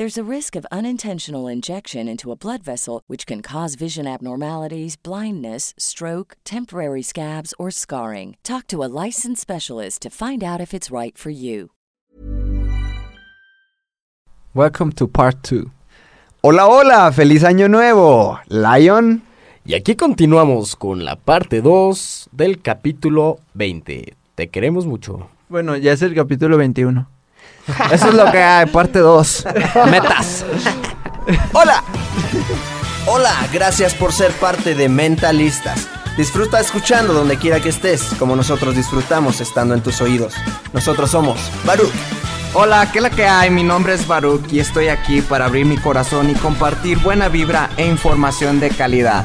There's a risk of unintentional injection into a blood vessel, which can cause vision abnormalities, blindness, stroke, temporary scabs, or scarring. Talk to a licensed specialist to find out if it's right for you. Welcome to part 2. Hola, hola, feliz año nuevo, Lion. Y aquí continuamos con la parte 2 del capítulo 20. Te queremos mucho. Bueno, ya es el capítulo 21. Eso es lo que hay, parte 2. Metas. Hola. Hola, gracias por ser parte de Mentalistas. Disfruta escuchando donde quiera que estés, como nosotros disfrutamos estando en tus oídos. Nosotros somos Baruch. Hola, ¿qué es la que hay? Mi nombre es Baruch y estoy aquí para abrir mi corazón y compartir buena vibra e información de calidad.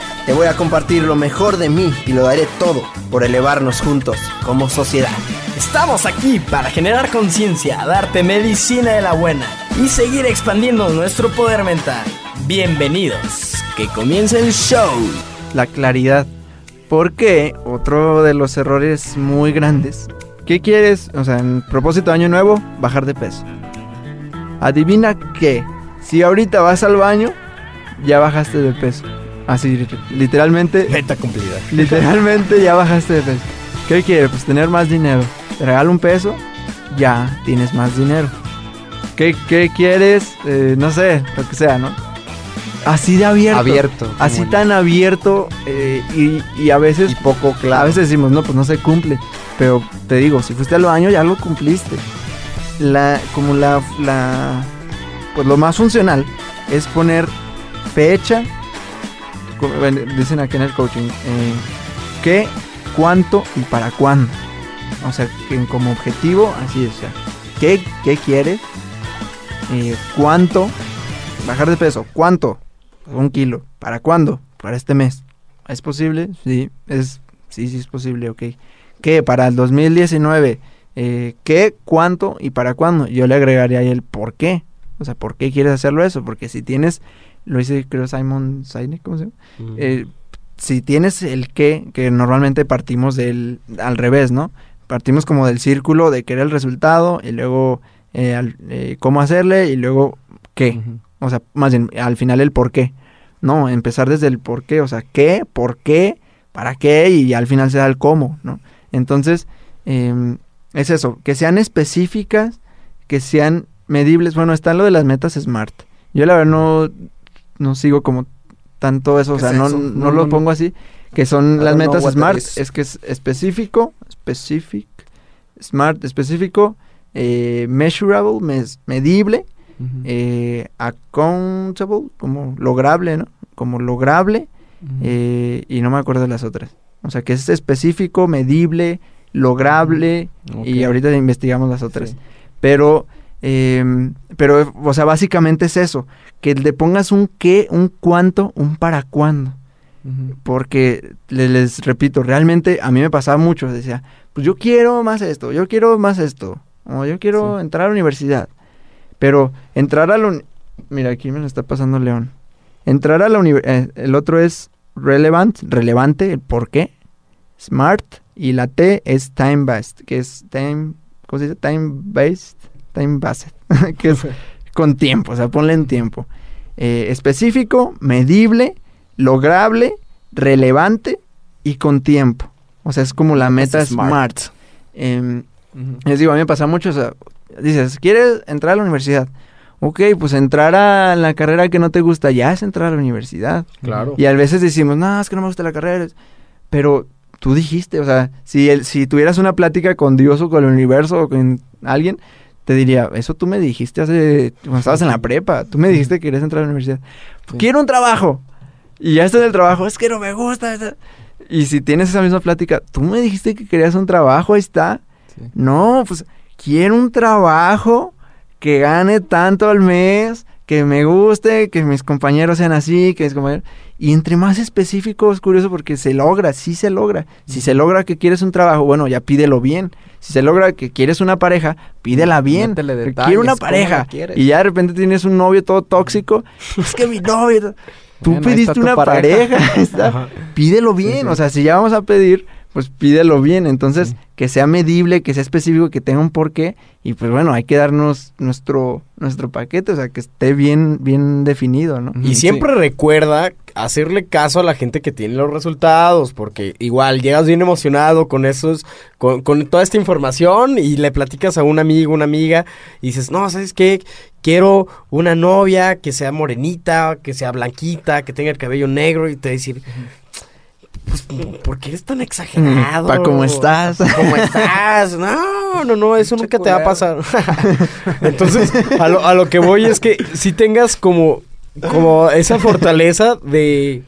Te voy a compartir lo mejor de mí y lo daré todo por elevarnos juntos como sociedad. Estamos aquí para generar conciencia, darte medicina de la buena y seguir expandiendo nuestro poder mental. Bienvenidos, que comience el show. La claridad. Porque otro de los errores muy grandes. ¿Qué quieres? O sea, en propósito de año nuevo, bajar de peso. Adivina qué. Si ahorita vas al baño, ya bajaste de peso. Así, literalmente. Meta cumplida. Literalmente ya bajaste de peso. ¿Qué quieres? Pues tener más dinero. Te regalo un peso, ya tienes más dinero. ¿Qué, qué quieres? Eh, no sé, lo que sea, ¿no? Así de abierto. Abierto. Así tan abierto eh, y, y a veces... Y poco claro. A veces decimos, no, pues no se cumple. Pero te digo, si fuiste al baño ya lo cumpliste. La, como la, la... Pues lo más funcional es poner fecha, dicen aquí en el coaching, eh, qué, cuánto y para cuándo. O sea, como objetivo, así es. Sea, ¿qué, qué quieres? Eh, ¿Cuánto? Bajar de peso. ¿Cuánto? Un kilo. ¿Para cuándo? Para este mes. ¿Es posible? Sí, es, sí, sí es posible, ok. ¿Qué? Para el 2019. Eh, ¿Qué? ¿Cuánto? ¿Y para cuándo? Yo le agregaría ahí el por qué. O sea, ¿por qué quieres hacerlo eso? Porque si tienes, lo dice creo Simon Sinek, ¿cómo se llama? Mm. Eh, si tienes el qué, que normalmente partimos del al revés, ¿no? Partimos como del círculo de querer el resultado y luego eh, al- eh, cómo hacerle y luego qué. O sea, más bien al final el por qué. No, empezar desde el por qué, o sea, qué, por qué, para qué y al final se da el cómo, ¿no? Entonces, em, es eso, que sean específicas, que sean medibles. Bueno, está lo de las metas SMART. Yo la verdad no, no sigo como tanto eso, o ¿Qué sea, es no, no, No, lo pongo así, que son I las metas SMART, es que es específico, specific, SMART, específico, eh, measurable, mes- medible, eh, accountable, como lograble, ¿no? Como lograble, eh, y no me acuerdo de las otras. O sea, que es específico, medible, lograble, y ahorita investigamos las otras. Sí. Pero, em, pero, o sea, básicamente es eso, que le pongas un qué, un cuánto, un para cuándo. Porque le- les, repito, realmente a mí me pasaba mucho. Decía, pues yo quiero más esto, yo quiero más esto, o yo quiero Sí. entrar a la universidad. Pero entrar a la Mira, aquí me lo está pasando León. Entrar a la universidad. el otro es relevant, relevante, el por qué. Smart. Y la T es time based, que es time. ¿Cómo se dice? Time based. Time based. que es con tiempo, o sea, ponle en tiempo. eh, específico, medible, lograble, relevante y con tiempo. O sea, es como la meta SMART. Em, les digo, a mí me pasa mucho, o sea, dices, ¿quieres entrar a la universidad? Ok, pues entrar a la carrera que no te gusta ya es entrar a la universidad. Claro. Y a veces decimos, no, es que no me gusta la carrera. Pero tú dijiste, o sea, si, el, si tuvieras una plática con Dios o con el universo o con alguien, te diría, eso tú me dijiste hace, cuando estabas en la prepa, tú me dijiste que querías entrar a la universidad. Quiero un trabajo. Y ya estás en el trabajo, es que no me gusta. Y si tienes esa misma plática, tú me dijiste que querías un trabajo, ahí está. No, pues quiero un trabajo que gane tanto al mes, que me guste, que mis compañeros sean así, que mis compañeros... Y entre más específico es curioso porque se logra, sí se logra. Si se logra que quieres un trabajo, bueno, ya pídelo bien. Si se logra que quieres una pareja, pídela bien. Quiero una pareja. Y ya de repente tienes un novio todo tóxico. es que mi novio... Tú pediste una pareja. pídelo bien. O sea, si ya vamos a pedir, pues pídelo bien. Entonces, que sea medible, que sea específico, que tenga un porqué. Y pues bueno, hay que darnos nuestro, nuestro paquete, o sea, que esté bien, bien definido, ¿no? Y siempre recuerda hacerle caso a la gente que tiene los resultados, porque igual llegas bien emocionado con esos, con, con toda esta información y le platicas a un amigo, una amiga, y dices, no, ¿sabes qué? Quiero una novia que sea morenita, que sea blanquita, que tenga el cabello negro, y te decir, pues, ¿por qué eres tan exagerado? ¿Para cómo estás? ¿Cómo estás? No, no, no, eso nunca te va a pasar. Entonces, a lo, a lo que voy es que si tengas como, como esa fortaleza de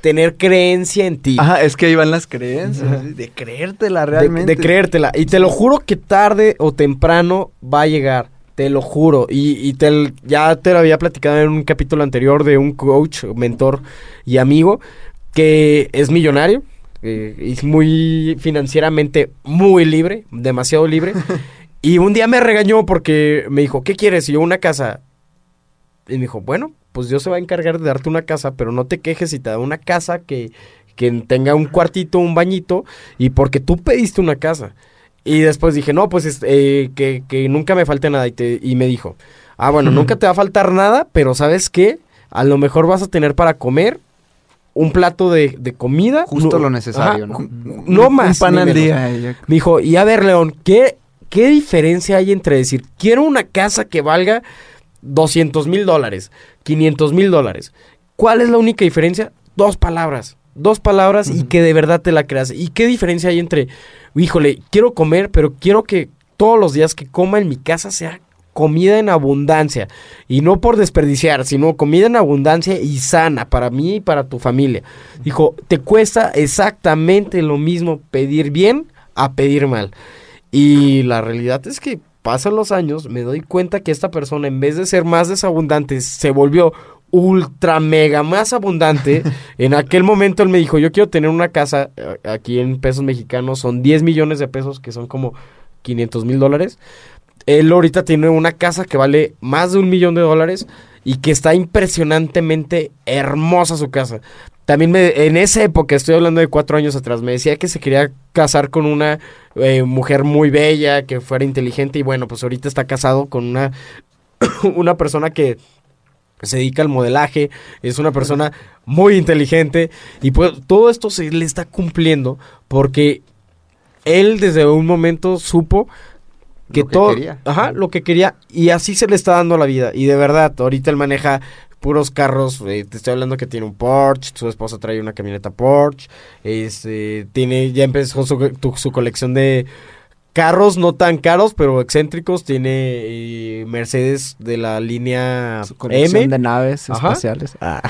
tener creencia en ti. Ajá, es que ahí van las creencias, de creértela realmente. De, creértela. Y te lo juro que tarde o temprano va a llegar. Te lo juro. Y, y te, ya te lo había platicado en un capítulo anterior de un coach, mentor y amigo que es millonario, eh, es muy financieramente muy libre, demasiado libre. y un día me regañó porque me dijo, ¿qué quieres? Y yo una casa. Y me dijo, bueno, pues Dios se va a encargar de darte una casa, pero no te quejes si te da una casa que, que tenga un cuartito, un bañito, y porque tú pediste una casa. Y después dije, no, pues eh, que, que, nunca me falte nada. Y, te, y me dijo, ah, bueno, nunca te va a faltar nada, pero ¿sabes qué? A lo mejor vas a tener para comer un plato de, comida. Justo lo necesario, ¿no? No más. Un pan al día. Me dijo, y a ver, León, ¿qué, ¿qué diferencia hay entre decir, quiero una casa que valga 200 mil dólares, 500 mil dólares? ¿Cuál es la única diferencia? Dos palabras. Dos palabras y que de verdad te la creas. ¿Y qué diferencia hay entre, híjole, quiero comer, pero quiero que todos los días que coma en mi casa sea comida en abundancia. Y no por desperdiciar, sino comida en abundancia y sana para mí y para tu familia. Dijo, te cuesta exactamente lo mismo pedir bien a pedir mal. Y la realidad es que pasan los años, me doy cuenta que esta persona, en vez de ser más desabundante, se volvió ultra mega más abundante. en aquel momento él me dijo, yo quiero tener una casa, eh, aquí en pesos mexicanos son 10 millones de pesos, que son como 500 mil dólares él ahorita tiene una casa que vale más de un millón de dólares y que está impresionantemente hermosa su casa. También me, en esa época, estoy hablando de cuatro años atrás, me decía que se quería casar con una eh, mujer muy bella, que fuera inteligente y bueno, pues ahorita está casado con una, una persona que se dedica al modelaje, es una persona muy inteligente y pues todo esto se le está cumpliendo porque él desde un momento supo que todo, ajá, lo que quería y así se le está dando la vida y de verdad, ahorita él maneja puros carros, eh, te estoy hablando que tiene un Porsche, su esposa trae una camioneta Porsche, este, tiene, ya empezó su, colección de carros no tan caros, pero excéntricos, tiene eh, Mercedes de la línea su colección de naves espaciales. Ah.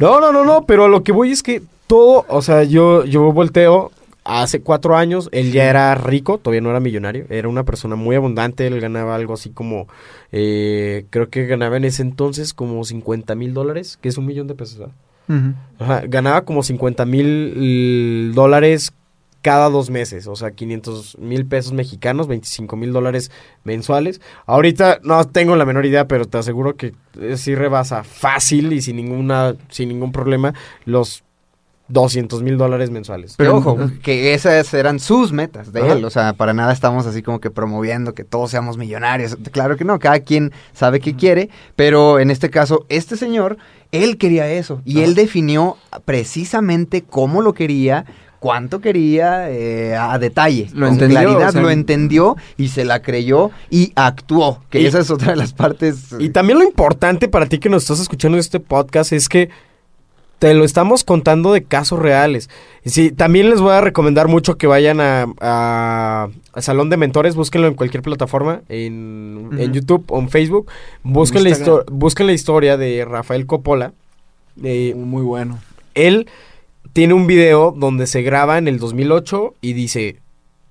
No, no, no, no, pero a lo que voy es que todo, o sea, yo, yo volteo hace cuatro años él ya era rico, todavía no era millonario, era una persona muy abundante, él ganaba algo así como, eh, creo que ganaba en ese entonces como 50 mil dólares, que es un millón de pesos, ganaba como 50 mil dólares cada dos meses, o sea, 500 mil pesos mexicanos, 25 mil dólares mensuales. Ahorita no tengo la menor idea, pero te aseguro que sí rebasa fácil y sin ninguna, sin ningún problema los 200 mil dólares mensuales. Pero ojo, que esas eran sus metas de Ajá. él. O sea, para nada estamos así como que promoviendo que todos seamos millonarios. Claro que no, cada quien sabe qué quiere. Pero en este caso, este señor, él quería eso. Y él definió precisamente cómo lo quería. Cuánto quería eh, a detalle, Lo con entendió, claridad, o sea, lo entendió y se la creyó y actuó. Que Y- esa es otra de las partes. Y también lo importante para ti que nos estás escuchando en este podcast es que te lo estamos contando de casos reales. Y sí, también les voy a recomendar mucho que vayan a, a- al Salón de Mentores, búsquenlo en cualquier plataforma, en, en. YouTube o en Facebook. Busquen la, histo- busquen la historia de Rafael Coppola. Eh, Muy bueno. él tiene un video donde se graba en el 2008 y dice,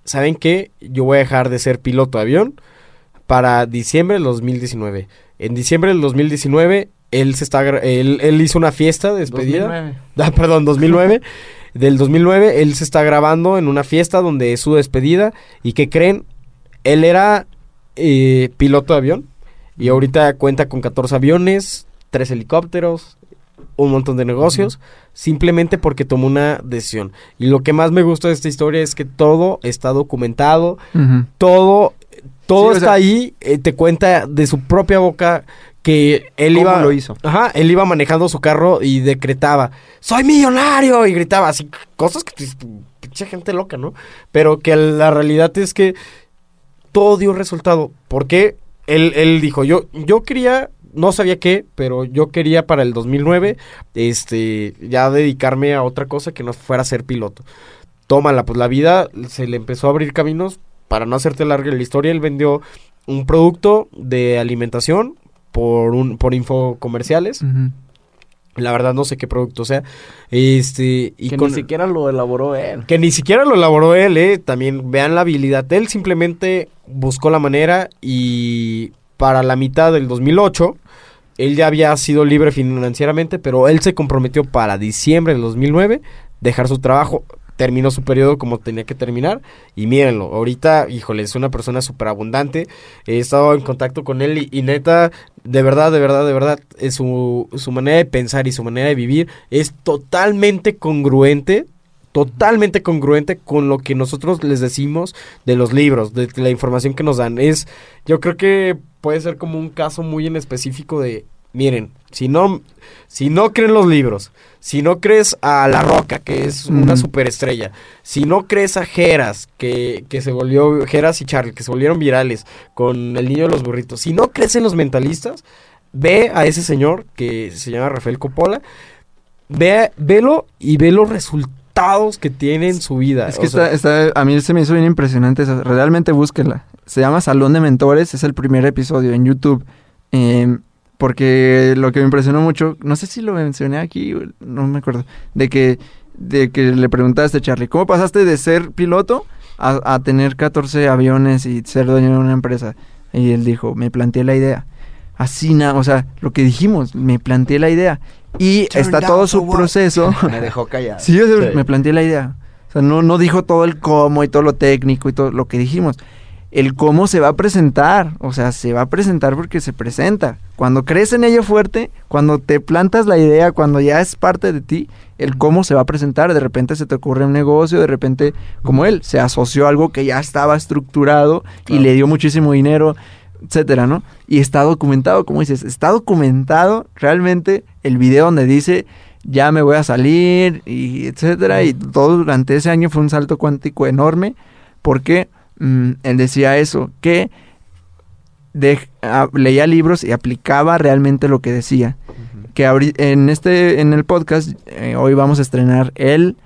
¿saben qué? Yo voy a dejar de ser piloto de avión para diciembre del 2019. En diciembre del 2019, él, se está, él, él hizo una fiesta de despedida. Ah, perdón, 2009. Del 2009, él se está grabando en una fiesta donde es su despedida. ¿Y que creen? Él era eh, piloto de avión. Y ahorita cuenta con 14 aviones, 3 helicópteros, un montón de negocios. Simplemente porque tomó una decisión. Y lo que más me gusta de esta historia es que todo está documentado. Todo, todo Sí, o está sea- ahí. eh, te cuenta de su propia boca que él ¿Cómo iba lo hizo? Ajá, él iba manejando su carro y decretaba, soy millonario, y gritaba así, cosas que, pues, pinche gente loca, ¿no? Pero que la realidad es que todo dio resultado, porque él, él dijo, yo, yo quería, no sabía qué, pero yo quería para el 2009, este, ya dedicarme a otra cosa que no fuera ser piloto. Tómala, pues la vida se le empezó a abrir caminos, para no hacerte larga la historia, él vendió un producto de alimentación por un por info comerciales. La verdad no sé qué producto sea. Este y que con ni siquiera lo elaboró él. que ni siquiera lo elaboró él, eh. También vean la habilidad. Él simplemente buscó la manera y para la mitad del 2008 él ya había sido libre financieramente, pero él se comprometió para diciembre del 2009 dejar su trabajo. Terminó su periodo como tenía que terminar. Y mírenlo, ahorita, híjole, es una persona súper abundante. He estado en contacto con él y, y neta, de verdad, de verdad, de verdad, es su, su manera de pensar y su manera de vivir es totalmente congruente totalmente congruente con lo que nosotros les decimos de los libros, de la información que nos dan. Es, yo creo que puede ser como un caso muy en específico de, miren, si no, si no creen los libros, si no crees a La Roca, que es una superestrella, si no crees a Geras, que, que se volvió, Geras y Charlie, que se volvieron virales con el niño de los burritos, si no crees en los mentalistas, ve a ese señor que se llama Rafael Coppola, ve, velo y ve los resultados que tiene en su vida. Es que sea, está, está- a mí se me hizo bien impresionante eso. Realmente búsquenla. Se llama Salón de Mentores, es el primer episodio en YouTube. Eh, porque lo que me impresionó mucho, no sé si lo mencioné aquí, no me acuerdo, de que, de que le preguntaste, Charlie, ¿cómo pasaste de ser piloto a, a tener 14 aviones y ser dueño de una empresa? Y él dijo, me planteé la idea. Así, na, o sea, lo que dijimos, me planteé la idea. Y está todo su proceso. Me dejó callado. Sí, o sea, Sí. me planteé la idea. O sea, no, no dijo todo el cómo y todo lo técnico y todo lo que dijimos. El cómo se va a presentar. O sea, se va a presentar porque se presenta. Cuando crees en ello fuerte, cuando te plantas la idea, cuando ya es parte de ti, el cómo se va a presentar. De repente se te ocurre un negocio, de repente, como él, se asoció a algo que ya estaba estructurado y le dio muchísimo dinero, etcétera, ¿no? Y está documentado, como dices, está documentado realmente el video donde dice ya me voy a salir y etcétera y todo durante ese año fue un salto cuántico enorme porque mm, él decía eso que de- a- leía libros y aplicaba realmente lo que decía. Que en este en el podcast eh, hoy vamos a estrenar el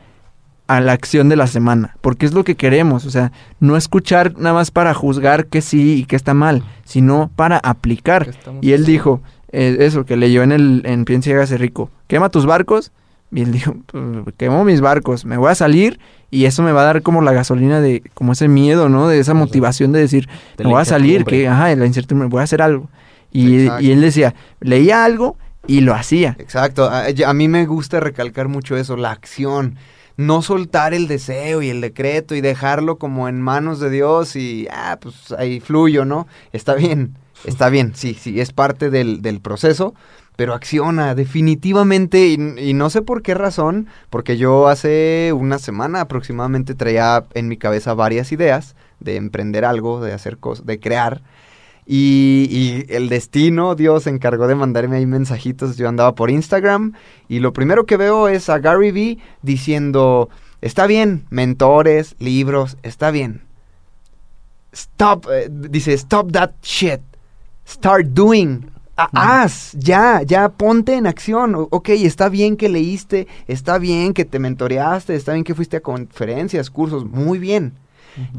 a la acción de la semana, porque es lo que queremos, o sea, no escuchar nada más para juzgar que sí y que está mal, sino para aplicar. Y él dijo, eh, eso que leyó en el en Piensa y hágase rico, quema tus barcos, y él dijo, "Pues, quemo mis barcos, me voy a salir y eso me va a dar como la gasolina de, como ese miedo, ¿no? De esa motivación de decir, de me voy a salir, que, ajá, la incertidumbre, voy a hacer algo. Y, él decía, leía algo y lo hacía. Exacto, a, a mí me gusta recalcar mucho eso, la acción. No soltar el deseo y el decreto y dejarlo como en manos de Dios y, ah, pues ahí fluyo, ¿no? Está bien, está bien, sí, sí, es parte del, del proceso, pero acciona, definitivamente, y, no sé por qué razón, porque yo hace una semana aproximadamente traía en mi cabeza varias ideas de emprender algo, de hacer cosas, de crear. Y, y el destino, Dios se encargó de mandarme ahí mensajitos. Yo andaba por Instagram y lo primero que veo es a Gary Vee diciendo, está bien, mentores, libros, está bien. Stop, eh, dice, stop that shit. Start doing. Ha- Haz, ya, ya, ponte en acción. O- ok, está bien que leíste, está bien que te mentoreaste, está bien que fuiste a conferencias, cursos, muy bien.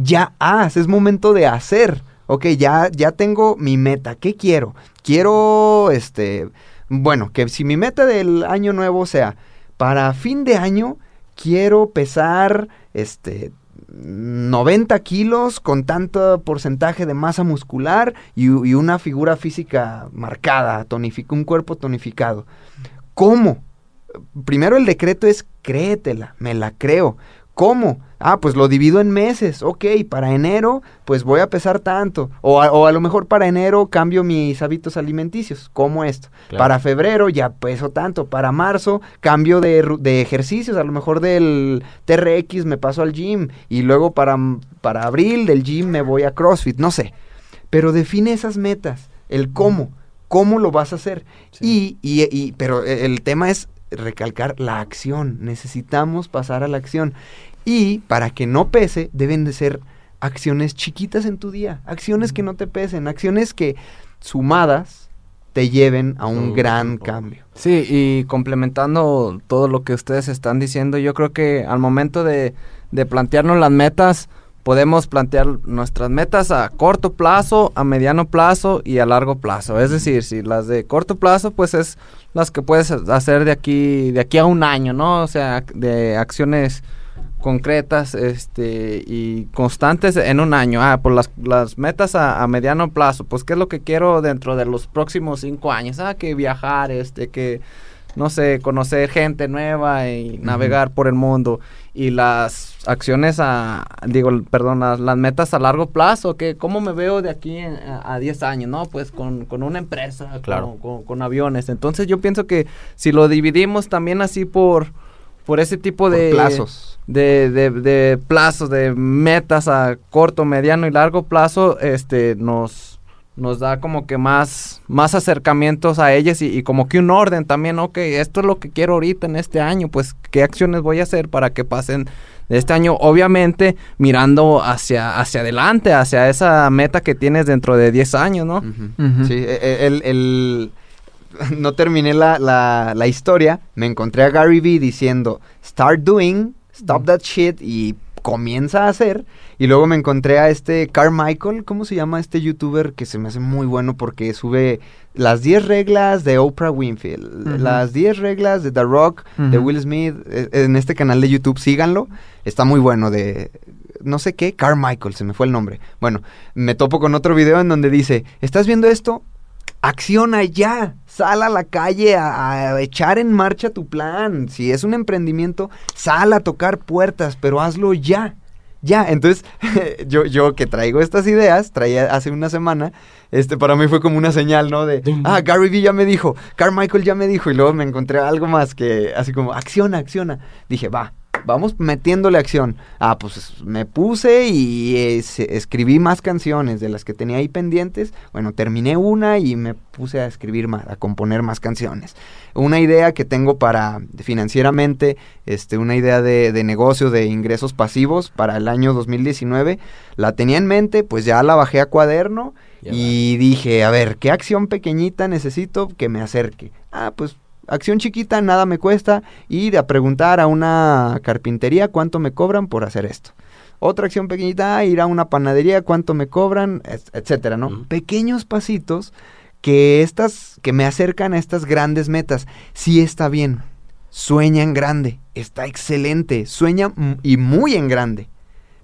Ya haz, es momento de hacer. Ok, ya, ya tengo mi meta. ¿Qué quiero? Quiero, este, bueno, que si mi meta del año nuevo sea, para fin de año, quiero pesar, este, 90 kilos con tanto porcentaje de masa muscular y, una figura física marcada, tonific- un cuerpo tonificado. ¿Cómo? Primero el decreto es créetela, me la creo. ¿Cómo? Ah, pues lo divido en meses. Ok, para enero, pues voy a pesar tanto. O a, o a lo mejor para enero cambio mis hábitos alimenticios, como esto. Claro. Para febrero ya peso tanto. Para marzo cambio de, de ejercicios. A lo mejor del TRX me paso al gym. Y luego para, para abril del gym me voy a CrossFit. No sé. Pero define esas metas. El cómo. ¿Cómo lo vas a hacer? Y, y, y- pero e- el tema es recalcar la acción. Necesitamos pasar a la acción. Y para que no pese, deben de ser acciones chiquitas en tu día. Acciones que no te pesen. Acciones que sumadas te lleven a un gran cambio. Sí, y complementando todo lo que ustedes están diciendo, yo creo que al momento de, de plantearnos las metas, podemos plantear nuestras metas a corto plazo, a mediano plazo y a largo plazo. Es decir, si las de corto plazo, pues es las que puedes hacer de aquí, de aquí a un año, ¿no? O sea, de acciones concretas este y constantes en un año. Ah, por las, las metas a, a mediano plazo, pues qué es lo que quiero dentro de los próximos cinco años. Ah, que viajar, este, que no sé, conocer gente nueva y navegar por el mundo. Y las acciones a, digo, perdón, las, las metas a largo plazo, que cómo me veo de aquí en- a 10 años, ¿no? Pues con, con una empresa, Claro. con, con- con aviones. Entonces yo pienso que si lo dividimos también así por, por ese tipo Por de plazos. de, de, de plazos, de metas a corto, mediano y largo plazo, este, nos, nos da como que más, más acercamientos a ellas y, y como que un orden también, ok, esto es lo que quiero ahorita en este año, pues qué acciones voy a hacer para que pasen de este año, obviamente mirando hacia, hacia adelante, hacia esa meta que tienes dentro de 10 años, ¿no? Sí, e- e- el, el- no terminé la, la- la historia, me encontré a Gary Vee diciendo, start doing, stop that shit y comienza a hacer. Y luego me encontré a este Carmichael, ¿cómo se llama este youtuber? Que se me hace muy bueno porque sube las 10 reglas de Oprah Winfield, las 10 reglas de The Rock, de. Will Smith, eh, en este canal de YouTube, síganlo, está muy bueno de... No sé qué, Carmichael, se me fue el nombre. Bueno, me topo con otro video en donde dice, ¿estás viendo esto? Acciona ya, sal a la calle a, a echar en marcha tu plan. Si es un emprendimiento, sal a tocar puertas, pero hazlo ya. Ya, entonces yo, yo que traigo estas ideas, traía hace una semana, este para mí fue como una señal, ¿no? De, ah, Gary Vee ya me dijo, Carmichael ya me dijo, y luego me encontré algo más que así como, acciona, acciona. Dije, va, vamos metiéndole acción. Ah, pues me puse y eh, escribí más canciones de las que tenía ahí pendientes. Bueno, terminé una y me puse a escribir más, a componer más canciones. Una idea que tengo para financieramente, este, una idea de, de negocio de ingresos pasivos para el año 2019, la tenía en mente, pues ya la bajé a cuaderno Ya y dije, a ver, ¿qué acción pequeñita necesito que me acerque? Ah, pues acción chiquita, nada me cuesta ir a preguntar a una carpintería cuánto me cobran por hacer esto. Otra acción pequeñita, ir a una panadería, cuánto me cobran, et- etcétera, ¿no? Pequeños pasitos que estas, que me acercan a estas grandes metas. Sí está bien, sueña en grande, está excelente, sueña mm, y muy en grande,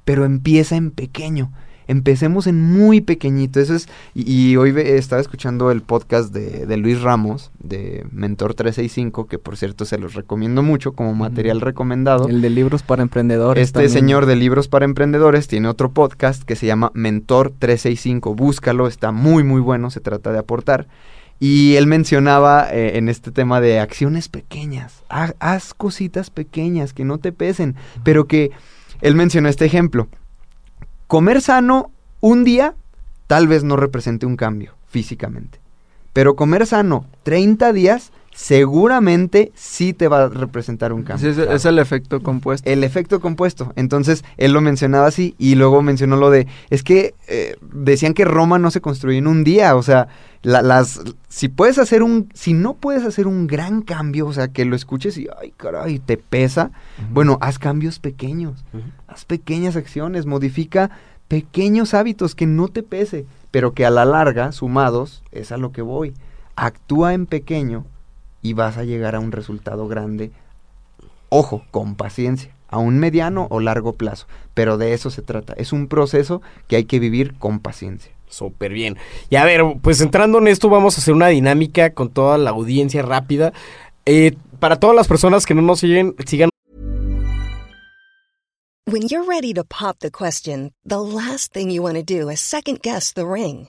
pero empieza en pequeño. Empecemos en muy pequeñito. Eso es. Y, y hoy estaba escuchando el podcast de, de Luis Ramos, de Mentor 365, que por cierto se los recomiendo mucho como material recomendado. El de libros para emprendedores. Este también. señor de libros para emprendedores tiene otro podcast que se llama Mentor 365. Búscalo, está muy muy bueno, se trata de aportar. Y él mencionaba eh, en este tema de acciones pequeñas. Ha- haz cositas pequeñas que no te pesen. Pero que él mencionó este ejemplo. Comer sano un día tal vez no represente un cambio físicamente. Pero comer sano 30 días seguramente sí te va a representar un Sí, cambio. es, es el efecto compuesto. El efecto compuesto. Entonces, él lo mencionaba así y luego mencionó lo de, es que eh, decían que Roma no se construyó en un día, o sea, la- las, si puedes hacer un, si no puedes hacer un gran cambio, o sea, que lo escuches y, ay, caray, te pesa, bueno, haz cambios pequeños, haz pequeñas acciones, modifica pequeños hábitos que no te pese, pero que a la larga, sumados, es a lo que voy. Actúa en pequeño y vas a llegar a un resultado grande. Ojo, con paciencia, a un mediano o largo plazo, pero de eso se trata. Es un proceso que hay que vivir con paciencia. Súper bien. Y a ver, pues entrando en esto, vamos a hacer una dinámica con toda la audiencia rápida. Eh, para todas las personas que no nos siguen, sigan When you're ready to pop the question, the last thing you want to do is second guess the ring.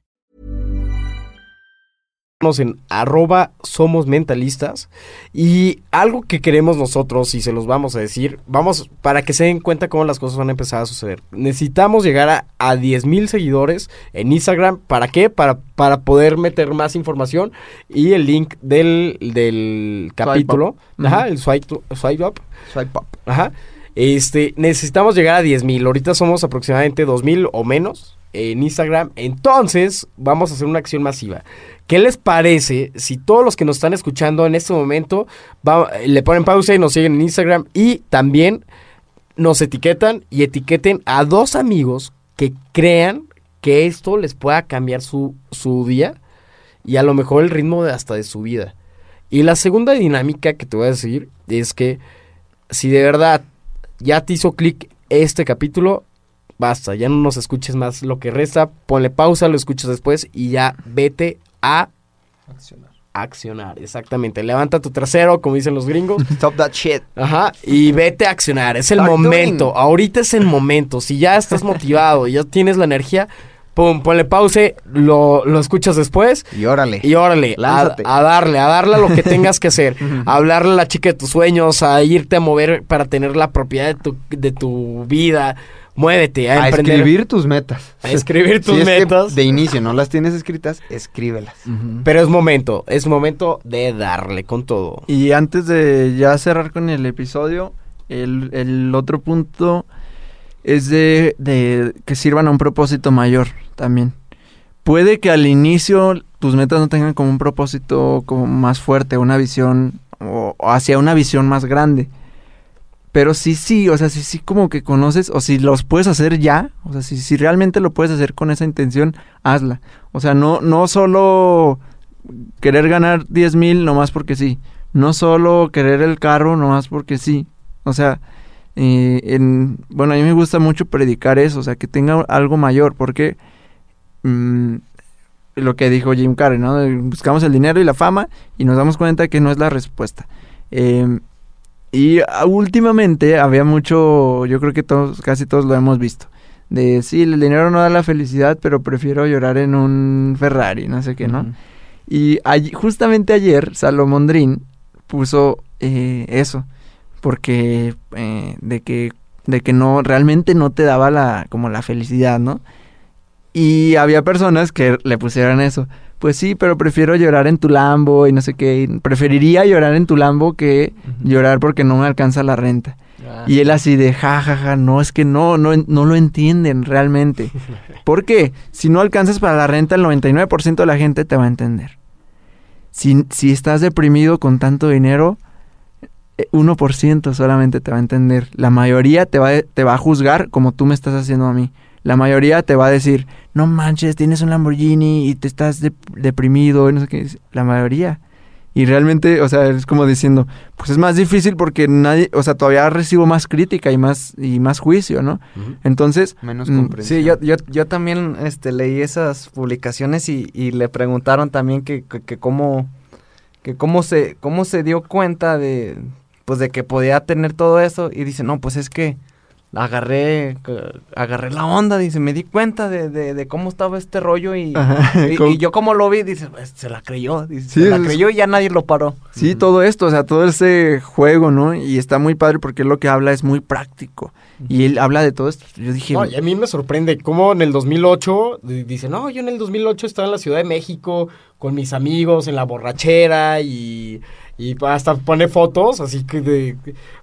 En arroba somos mentalistas y algo que queremos nosotros y se los vamos a decir, vamos para que se den cuenta cómo las cosas van a empezar a suceder. Necesitamos llegar a, a 10 mil seguidores en Instagram. ¿Para qué? Para, para poder meter más información y el link del, del capítulo. Ajá, el swipe, swipe up. Swipe up. Ajá. Este, necesitamos llegar a 10 mil. Ahorita somos aproximadamente 2 mil o menos en Instagram. Entonces, vamos a hacer una acción masiva. ¿Qué les parece si todos los que nos están escuchando en este momento le ponen pausa y nos siguen en Instagram y también nos etiquetan y etiqueten a dos amigos que crean que esto les pueda cambiar su, su día y a lo mejor el ritmo de hasta de su vida? Y la segunda dinámica que te voy a decir es que si de verdad ya te hizo clic este capítulo, basta, ya no nos escuches más lo que resta, ponle pausa, lo escuchas después y ya vete a accionar. exactamente. Levanta tu trasero, como dicen los gringos. Stop that shit. Ajá, y vete a accionar. Es el Start momento. doing. Ahorita es el momento. Si ya estás motivado y ya tienes la energía, pum, ponle pause, lo, lo escuchas después Y órale. y órale, a darle, a darle a lo que tengas que hacer. a hablarle a la chica de tus sueños, a irte a mover para tener la propiedad de tu, de tu vida. Muévete, a, a emprender. escribir tus metas. A escribir tus Si es que metas. de inicio no las tienes escritas, escríbelas. Pero es momento, es momento de darle con todo. Y antes de ya cerrar con el episodio, el, el otro punto es de, de que sirvan a un propósito mayor también. Puede que al inicio tus metas no tengan como un propósito como más fuerte, una visión o, o hacia una visión más grande. Pero sí, sí, o sea, sí, sí como que conoces, o si los puedes hacer ya, o sea, si, si realmente lo puedes hacer con esa intención, hazla. O sea, no, no solo querer ganar 10 mil nomás porque sí. No solo querer el carro nomás porque sí. O sea, eh, en, bueno, a mí me gusta mucho predicar eso, o sea, que tenga algo mayor, porque mm, lo que dijo Jim Carrey, ¿no? Buscamos el dinero y la fama y nos damos cuenta que no es la respuesta. Eh, y ah, últimamente había mucho, yo creo que todos, casi todos lo hemos visto, de sí, el dinero no da la felicidad, pero prefiero llorar en un Ferrari, no sé qué, ¿no? Y allí- justamente ayer Salomón Drin puso eh, eso, porque eh, de que de que no realmente no te daba la como la felicidad, ¿no? Y había personas que le pusieron eso. Pues sí, pero prefiero llorar en tu Lambo y no sé qué. Preferiría llorar en tu Lambo que llorar porque no me alcanza la renta. Y él así de ja, ja, ja, no, es que no, no, no lo entienden realmente. ¿Por qué? Si no alcanzas para la renta, el 99% de la gente te va a entender. Si, si estás deprimido con tanto dinero, eh, 1% solamente te va a entender. La mayoría te va, te va a juzgar como tú me estás haciendo a mí. La mayoría te va a decir, no manches, tienes un Lamborghini y te estás dep- deprimido y no sé qué. La mayoría. Y realmente, o sea, es como diciendo, pues es más difícil porque nadie, o sea, todavía recibo más crítica y más y más juicio, ¿no? Entonces, Menos mm, comprensión. Sí, yo, yo, yo también este, leí esas publicaciones y, y le preguntaron también que, que, que cómo, que cómo, se, cómo se dio cuenta de, pues de que podía tener todo eso y dice, no, pues es que agarré, agarré la onda, dice, me di cuenta de, de, de cómo estaba este rollo y, Ajá, y, yo como lo vi, dice, pues, se la creyó, dice, Sí, se la creyó y ya nadie lo paró. Sí, todo esto, o sea, todo ese juego, ¿no? Y está muy padre porque lo que habla es muy práctico. Y él habla de todo esto. Yo dije, No, y a mí me sorprende cómo en el 2008 di- dice, no, yo en el 2008 estaba en la Ciudad de México con mis amigos en la borrachera y, y hasta pone fotos así que de,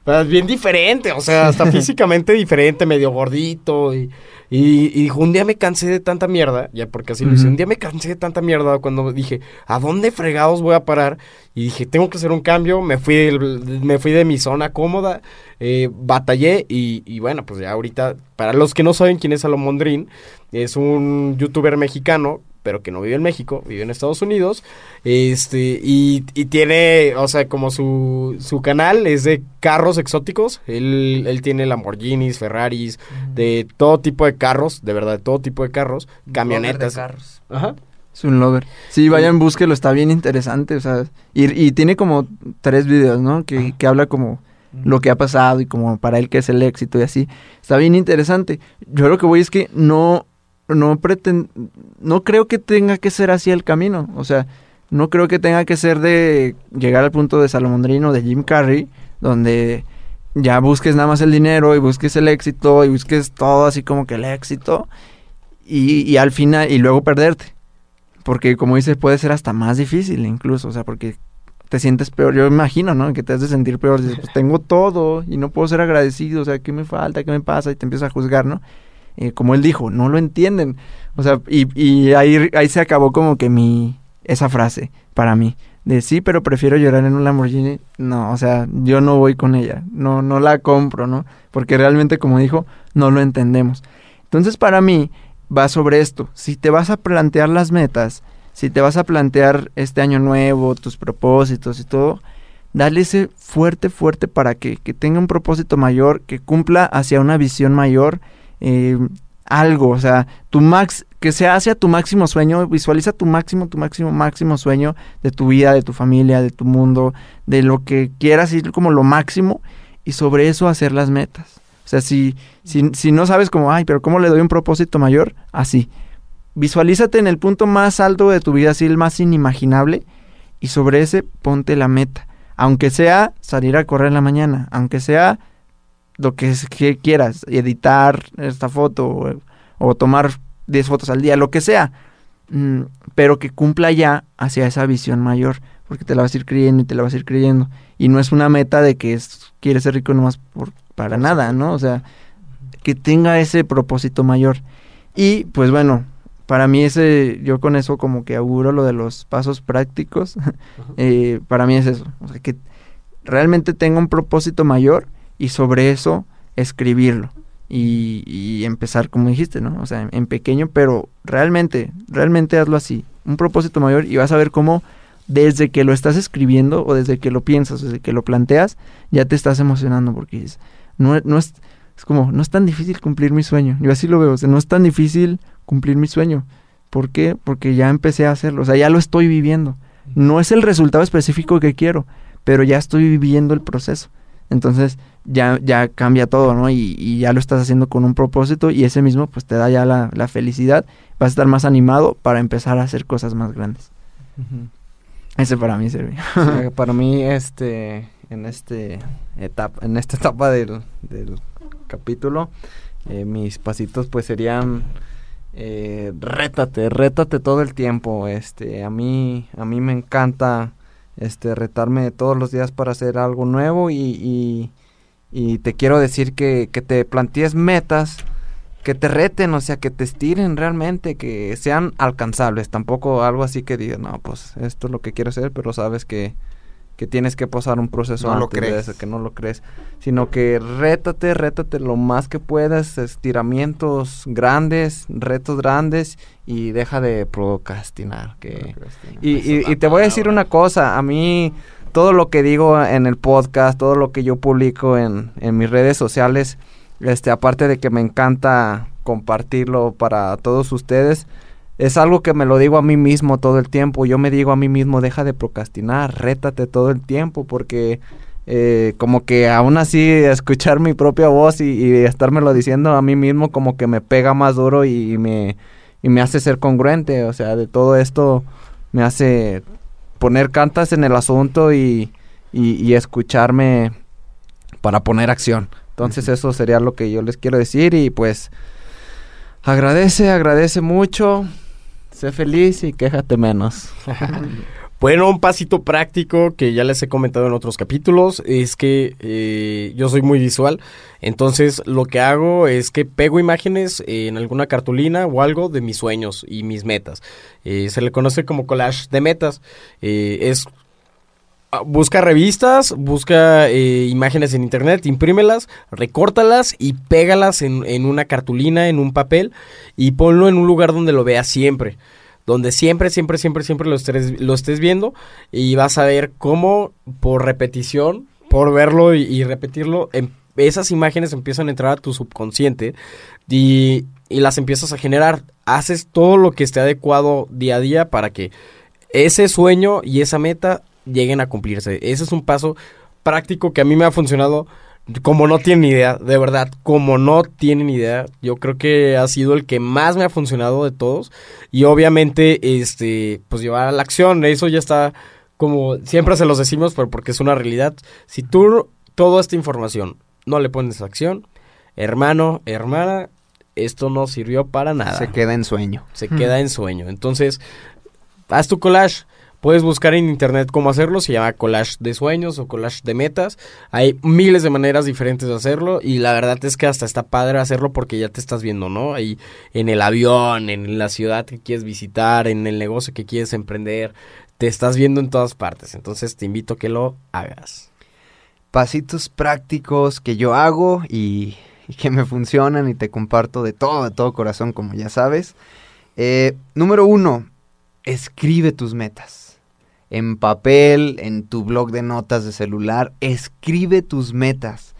pues, bien diferente, o sea, hasta físicamente diferente, medio gordito y, y, y dijo, un día me cansé de tanta mierda, ya porque así lo hice, un día me cansé de tanta mierda cuando dije, ¿a dónde fregados voy a parar? Y dije, tengo que hacer un cambio, me fui, me fui de mi zona cómoda, eh, batallé y, y bueno, pues ya ahorita, para los que no saben quién es Salomondrín, es un youtuber mexicano, pero que no vive en México, vive en Estados Unidos, este, y, y tiene, o sea, como su, su canal es de carros exóticos, él, él tiene Lamborghinis, Ferraris, de todo tipo de carros, de verdad, de todo tipo de carros, camionetas. carros. Ajá. es un lover. Sí, vayan, búsquelo, está bien interesante, o sea, y, y tiene como tres videos, ¿no? Que, que habla como lo que ha pasado y como para él que es el éxito y así. Está bien interesante. Yo lo que voy es que no, no preten- no creo que tenga que ser así el camino, o sea, no creo que tenga que ser de llegar al punto de Salomondrino, de Jim Carrey, donde ya busques nada más el dinero y busques el éxito y busques todo así como que el éxito y, y al final y luego perderte. Porque como dices, puede ser hasta más difícil incluso, o sea, porque te sientes peor. Yo imagino, ¿no? Que te has de sentir peor. Dices, pues tengo todo y no puedo ser agradecido, o sea, ¿qué me falta? ¿Qué me pasa? Y te empiezas a juzgar, ¿no? Como él dijo, no lo entienden. O sea, y, y ahí, ahí se acabó como que mi, esa frase para mí. De sí, pero prefiero llorar en un Lamborghini. No, o sea, yo no voy con ella. No, no la compro, ¿no? Porque realmente, como dijo, no lo entendemos. Entonces, para mí, va sobre esto. Si te vas a plantear las metas, si te vas a plantear este año nuevo, tus propósitos y todo, dale ese fuerte, fuerte para que, que tenga un propósito mayor, que cumpla hacia una visión mayor, eh, algo, o sea, tu max, que sea hacia tu máximo sueño, visualiza tu máximo, tu máximo, máximo sueño de tu vida, de tu familia, de tu mundo, de lo que quieras ir como lo máximo y sobre eso hacer las metas. O sea, si, si, si no sabes como, ay, pero ¿cómo le doy un propósito mayor? Así. Visualízate en el punto más alto de tu vida, así el más inimaginable, y sobre ese ponte la meta. Aunque sea salir a correr en la mañana, aunque sea lo que, es- que quieras, editar esta foto o, o tomar 10 fotos al día, lo que sea, Mm, pero que cumpla ya hacia esa visión mayor, porque te la vas a ir creyendo y te la vas a ir creyendo. Y no es una meta de que es, quieres ser rico nomás por, para nada, ¿no? O sea, que tenga ese propósito mayor. Y pues bueno, para mí ese, yo con eso como que auguro lo de los pasos prácticos, eh, para mí es eso, o sea, que realmente tenga un propósito mayor y sobre eso escribirlo y, y empezar como dijiste, ¿no? O sea, en, en pequeño, pero realmente, realmente hazlo así, un propósito mayor y vas a ver cómo desde que lo estás escribiendo o desde que lo piensas, desde que lo planteas, ya te estás emocionando porque dices, no, no es, es como, no es tan difícil cumplir mi sueño. Yo así lo veo, o sea, no es tan difícil cumplir mi sueño. ¿Por qué? Porque ya empecé a hacerlo, o sea, ya lo estoy viviendo. No es el resultado específico que quiero, pero ya estoy viviendo el proceso. Entonces ya, ya cambia todo, ¿no? Y, y ya lo estás haciendo con un propósito y ese mismo pues te da ya la, la felicidad. Vas a estar más animado para empezar a hacer cosas más grandes. Ese para mí sirve. Sí, para mí, este, en este etapa, en esta etapa del, del capítulo, eh, mis pasitos pues serían eh, rétate, rétate todo el tiempo. Este, a mí, a mí me encanta este retarme todos los días para hacer algo nuevo y, y, y te quiero decir que, que te plantees metas que te reten, o sea, que te estiren realmente, que sean alcanzables, tampoco algo así que digas, no, pues esto es lo que quiero hacer, pero sabes que, que tienes que pasar un proceso No lo antes de eso, que no lo crees, sino que rétate, rétate lo más que puedas, estiramientos grandes, retos grandes y deja de procrastinar, que y, y- y te voy a decir una cosa, a mí todo lo que digo en el podcast, todo lo que yo publico en, en mis redes sociales, este, aparte de que me encanta compartirlo para todos ustedes, es algo que me lo digo a mí mismo todo el tiempo. Yo me digo a mí mismo, deja de procrastinar, rétate todo el tiempo, porque eh, como que aún así escuchar mi propia voz y, y estármelo diciendo a mí mismo como que me pega más duro y, y me, y me hace ser congruente. O sea, de todo esto me hace poner cantas en el asunto y, y, y escucharme para poner acción. Entonces eso sería lo que yo les quiero decir y pues agradece, agradece mucho, sé feliz y quéjate menos. Bueno, un pasito práctico que ya les he comentado en otros capítulos es que eh, yo soy muy visual, entonces lo que hago es que pego imágenes en alguna cartulina o algo de mis sueños y mis metas. Eh, se le conoce como collage de metas. Eh, es busca revistas, busca eh, imágenes en internet, imprímelas, recórtalas y pégalas en, en una cartulina, en un papel y ponlo en un lugar donde lo veas siempre donde siempre, siempre, siempre, siempre lo estés, lo estés viendo y vas a ver cómo por repetición, por verlo y, y repetirlo, em- esas imágenes empiezan a entrar a tu subconsciente y, y las empiezas a generar. Haces todo lo que esté adecuado día a día para que ese sueño y esa meta lleguen a cumplirse. Ese es un paso práctico que a mí me ha funcionado como no tienen idea, de verdad, como no tienen idea, yo creo que ha sido el que más me ha funcionado de todos y obviamente este pues llevar a la acción, eso ya está como siempre se los decimos, pero porque es una realidad. Si tú toda esta información no le pones acción, hermano, hermana, esto no sirvió para nada Se queda en sueño. se queda en sueño. Entonces, haz tu collage. Puedes buscar en internet cómo hacerlo, se llama collage de sueños o collage de metas. Hay miles de maneras diferentes de hacerlo y la verdad es que hasta está padre hacerlo porque ya te estás viendo, ¿no? Ahí en el avión, en la ciudad que quieres visitar, en el negocio que quieres emprender, te estás viendo en todas partes. Entonces te invito a que lo hagas. Pasitos prácticos que yo hago y, que me funcionan y te comparto de todo, de todo corazón, como ya sabes. Eh, número uno, escribe tus metas. En papel, en tu blog de notas de celular, escribe tus metas.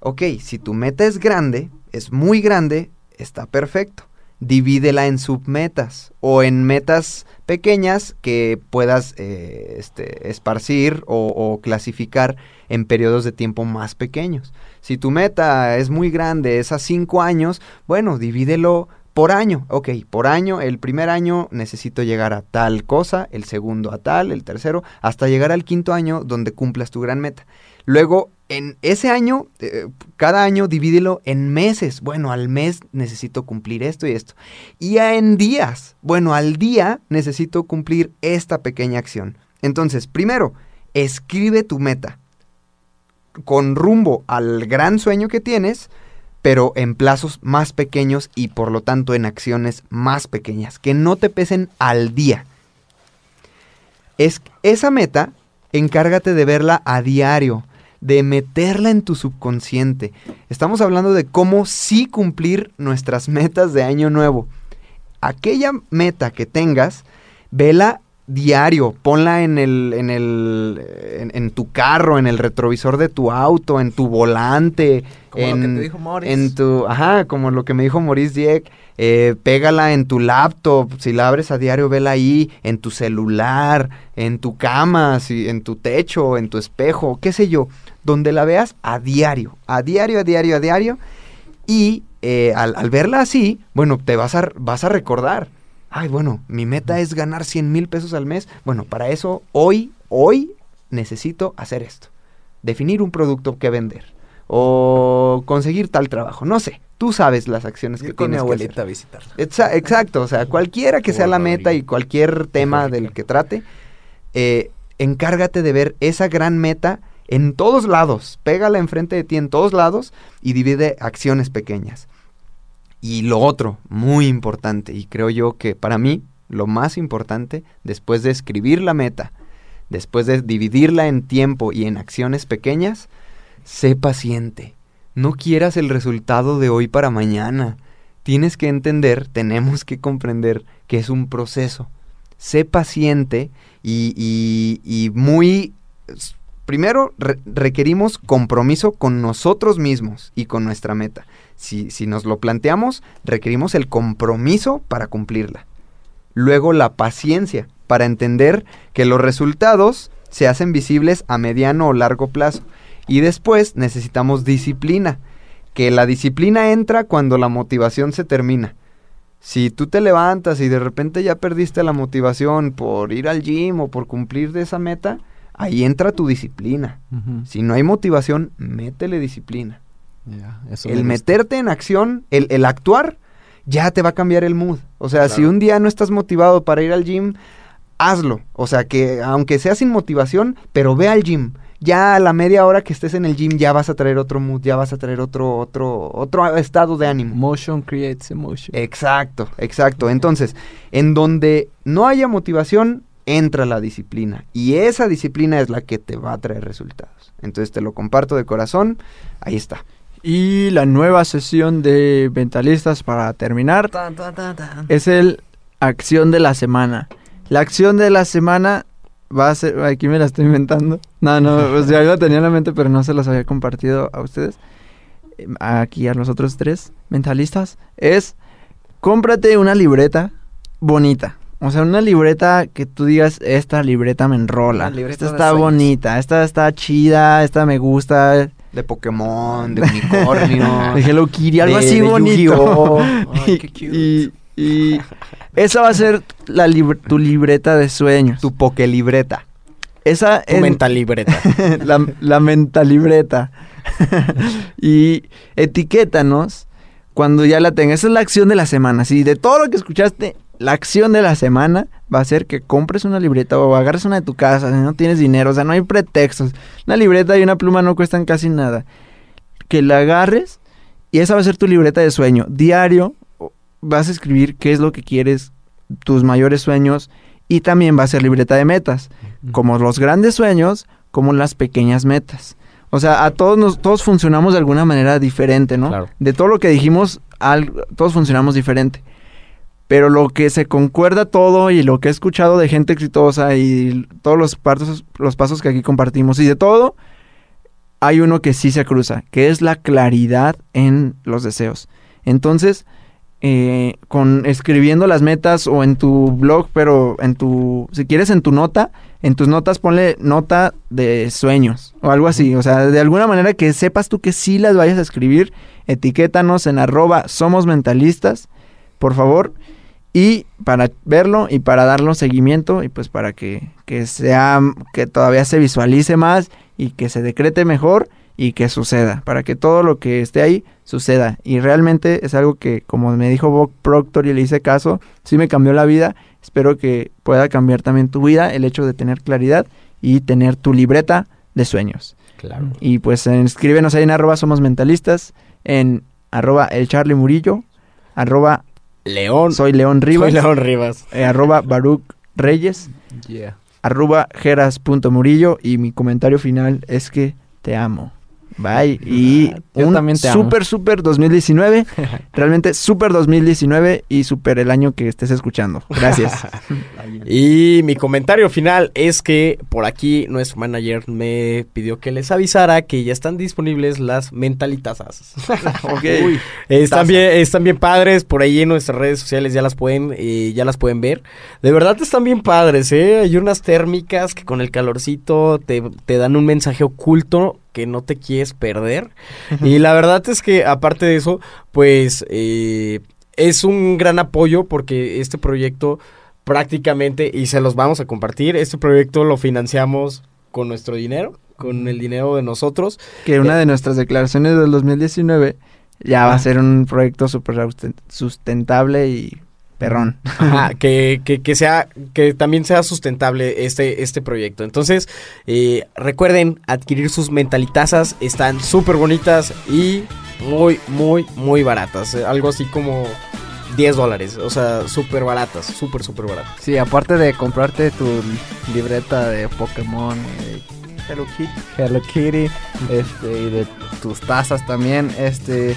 Ok, si tu meta es grande, es muy grande, está perfecto. Divídela en submetas o en metas pequeñas que puedas eh, este, esparcir o, o clasificar en periodos de tiempo más pequeños. Si tu meta es muy grande, es a cinco años, bueno, divídelo por año. Ok, por año, el primer año necesito llegar a tal cosa, el segundo a tal, el tercero, hasta llegar al quinto año donde cumplas tu gran meta. Luego, en ese año, eh, cada año divídelo en meses. Bueno, al mes necesito cumplir esto y esto. Y en días. Bueno, al día necesito cumplir esta pequeña acción. Entonces, primero, escribe tu meta con rumbo al gran sueño que tienes, pero en plazos más pequeños y por lo tanto en acciones más pequeñas, que no te pesen al día. Es esa meta, encárgate de verla a diario, de meterla en tu subconsciente. Estamos hablando de cómo sí cumplir nuestras metas de año nuevo. Aquella meta que tengas, vela diario, ponla en el, en el, en, en tu carro, en el retrovisor de tu auto, en tu volante, Como lo en, que te dijo Morris. en tu, ajá, como lo que me dijo Maurice Dieck, eh, pégala en tu laptop, si la abres a diario, vela ahí, en tu celular, en tu cama, si, en tu techo, en tu espejo, qué sé yo, donde la veas a diario, a diario, a diario, a diario, y eh, al, al verla así, bueno, te vas a, vas a recordar, ay, bueno, mi meta es ganar 100 mil pesos al mes, bueno, para eso hoy, hoy necesito hacer esto, definir un producto que vender, o conseguir tal trabajo, no sé, tú sabes las acciones que con mi tienes que hacer. abuelita a visitarla. Exa- exacto, o sea, cualquiera que sea la meta y cualquier tema del que trate, eh, encárgate de ver esa gran meta en todos lados, pégala enfrente de ti en todos lados y divide acciones pequeñas. Y lo otro, muy importante, y creo yo que para mí lo más importante, después de escribir la meta, después de dividirla en tiempo y en acciones pequeñas, sé paciente. No quieras el resultado de hoy para mañana. Tienes que entender, tenemos que comprender que es un proceso. Sé paciente y, y- muy... Primero re- requerimos compromiso con nosotros mismos y con nuestra meta. Si, si nos lo planteamos, requerimos el compromiso para cumplirla. Luego la paciencia para entender que los resultados se hacen visibles a mediano o largo plazo. Y después necesitamos disciplina, que la disciplina entra cuando la motivación se termina. Si tú te levantas y de repente ya perdiste la motivación por ir al gym o por cumplir de esa meta, ahí entra tu disciplina. Si no hay motivación, métele disciplina. Eso El meterte en acción, el, el actuar, ya te va a cambiar el mood. O sea, si un día no estás motivado para ir al gym, hazlo. O sea, que aunque sea sin motivación, pero ve al gym. Ya a la media hora que estés en el gym ya vas a traer otro mood, ya vas a traer otro otro otro estado de ánimo. Motion creates emotion. Exacto, exacto. Entonces, en donde no haya motivación, entra la disciplina. Y esa disciplina es la que te va a traer resultados. Entonces, te lo comparto de corazón. Ahí está. Y la nueva sesión de Mentalistas para terminar es el acción de la semana. La acción de la semana va a ser, aquí me la estoy inventando. No, no, pues ya la tenía en la mente, pero no se las había compartido a ustedes. Eh, Aquí a los otros tres mentalistas. Es, cómprate una libreta bonita. O sea, una libreta que tú digas, esta libreta me enrola. Libreta Esta está bonita, esta está chida, esta me gusta. De Pokémon, de unicornio. De Hello Kitty, algo de- así de bonito. Ay, qué cute. y, y esa va a ser la tu libreta de sueños. tu Pokelibreta. esa Tu es mental libreta. la, la mentalibreta. y etiquétanos cuando ya la tengas. Esa es la acción de la semana. Si de todo lo que escuchaste, la acción de la semana va a ser que compres una libreta o agarres una de tu casa. Si no tienes dinero, o sea, no hay pretextos. Una libreta y una pluma no cuestan casi nada. Que la agarres y esa va a ser tu libreta de sueño. Diario vas a escribir qué es lo que quieres, tus mayores sueños y también va a ser libreta de metas como los grandes sueños, como las pequeñas metas. O sea, a todos nos, todos funcionamos de alguna manera diferente, ¿no? Claro. De todo lo que dijimos, al- todos funcionamos diferente. Pero lo que se concuerda todo y lo que he escuchado de gente exitosa y todos los pasos, los pasos que aquí compartimos y de todo, hay uno que sí se cruza, que es la claridad en los deseos. Entonces, eh, con escribiendo las metas o en tu blog, pero en tu, si quieres en tu nota, en tus notas ponle nota de sueños o algo así. O sea, de alguna manera que sepas tú que sí las vayas a escribir, etiquétanos en arroba somos mentalistas, por favor. Y para verlo y para darlo seguimiento y pues para que, que sea, que todavía se visualice más y que se decrete mejor y que suceda, para que todo lo que esté ahí suceda. Y realmente es algo que, como me dijo Bob Proctor y le hice caso, sí me cambió la vida. Espero que pueda cambiar también tu vida el hecho de tener claridad y tener tu libreta de sueños. Claro. Y pues eh, escríbenos ahí en arroba somos mentalistas, en arroba el Charlie Murillo, arroba León. soy León Rivas, Soy León Rivas. eh, arroba Baruch Reyes, Yeah. arroba geras.murillo y mi comentario final es que te amo. Bye. Y Yo un también te amo. super, super 2019. realmente super 2019 y super el año que estés escuchando. Gracias. Y mi comentario final es que por aquí nuestro manager me pidió que les avisara que ya están disponibles las mentalitazas. ok. Están bien, están bien padres, por ahí en nuestras redes sociales ya las pueden, eh, ya las pueden ver. De verdad están bien padres, eh. Hay unas térmicas que con el calorcito te, te dan un mensaje oculto que no te quieres perder. y la verdad es que aparte de eso, pues eh, es un gran apoyo porque este proyecto prácticamente, y se los vamos a compartir, este proyecto lo financiamos con nuestro dinero, con el dinero de nosotros. Que una de nuestras declaraciones del 2019 ya va a ser un proyecto súper sustentable y perrón. Ajá, que, que, que sea, que también sea sustentable este, este proyecto. Entonces, eh, recuerden adquirir sus mentalitazas, están súper bonitas y muy, muy, muy baratas. Eh, Algo así como 10 dólares. O sea, súper baratas, súper, súper baratas. Sí, aparte de comprarte tu libreta de Pokémon, eh, Hello Kitty. Hello Kitty, este, y de tus tazas también, este...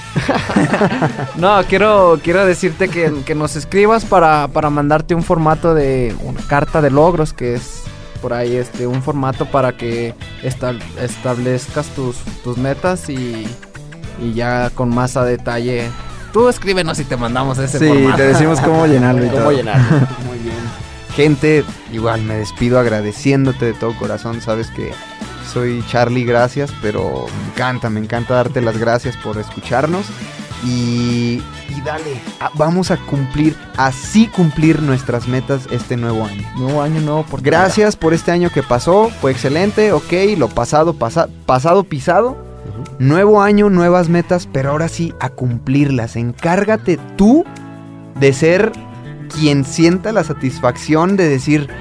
no, quiero, quiero decirte que, que nos escribas para, para mandarte un formato de una carta de logros, que es por ahí este un formato para que esta- establezcas tus, tus metas y, y ya con más a detalle. Tú escríbenos y te mandamos ese Sí, formato. te decimos cómo llenarlo y ¿Cómo todo. llenar? Muy bien. Gente, igual me despido agradeciéndote de todo corazón. Sabes que soy Charlie, gracias, pero me encanta, me encanta darte las gracias por escucharnos. Y, y dale, a- vamos a cumplir, así cumplir nuestras metas este nuevo año. Nuevo año, nuevo por Gracias por este año que pasó, fue excelente, ok, lo pasado, pasa- pasado pisado. Nuevo año, nuevas metas, pero ahora sí a cumplirlas. Encárgate tú de ser quien sienta la satisfacción de decir, "Ah,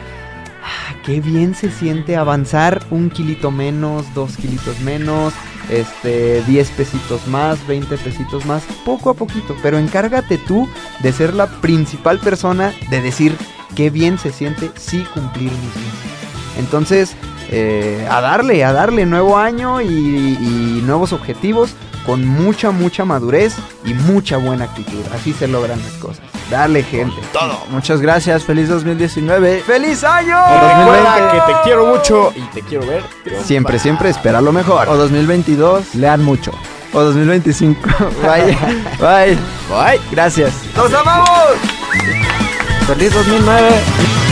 qué bien se siente avanzar un kilito menos, dos kilitos menos, este, 10 pesitos más, 20 pesitos más, poco a poquito. Pero encárgate tú de ser la principal persona de decir, qué bien se siente sí cumplir mis metas. Entonces, eh, a darle, a darle nuevo año y nuevos objetivos con mucha, mucha madurez y mucha buena actitud. Así se logran las cosas. Dale, gente. Todo. Muchas gracias. Feliz 2019. ¡Feliz año! Recuerda que te quiero mucho y te quiero ver. triunfar. Siempre, siempre espera lo mejor. O 2022. Lean mucho. O 2025. Bye. Bye. Bye. Gracias. ¡Nos amamos! Feliz 2009.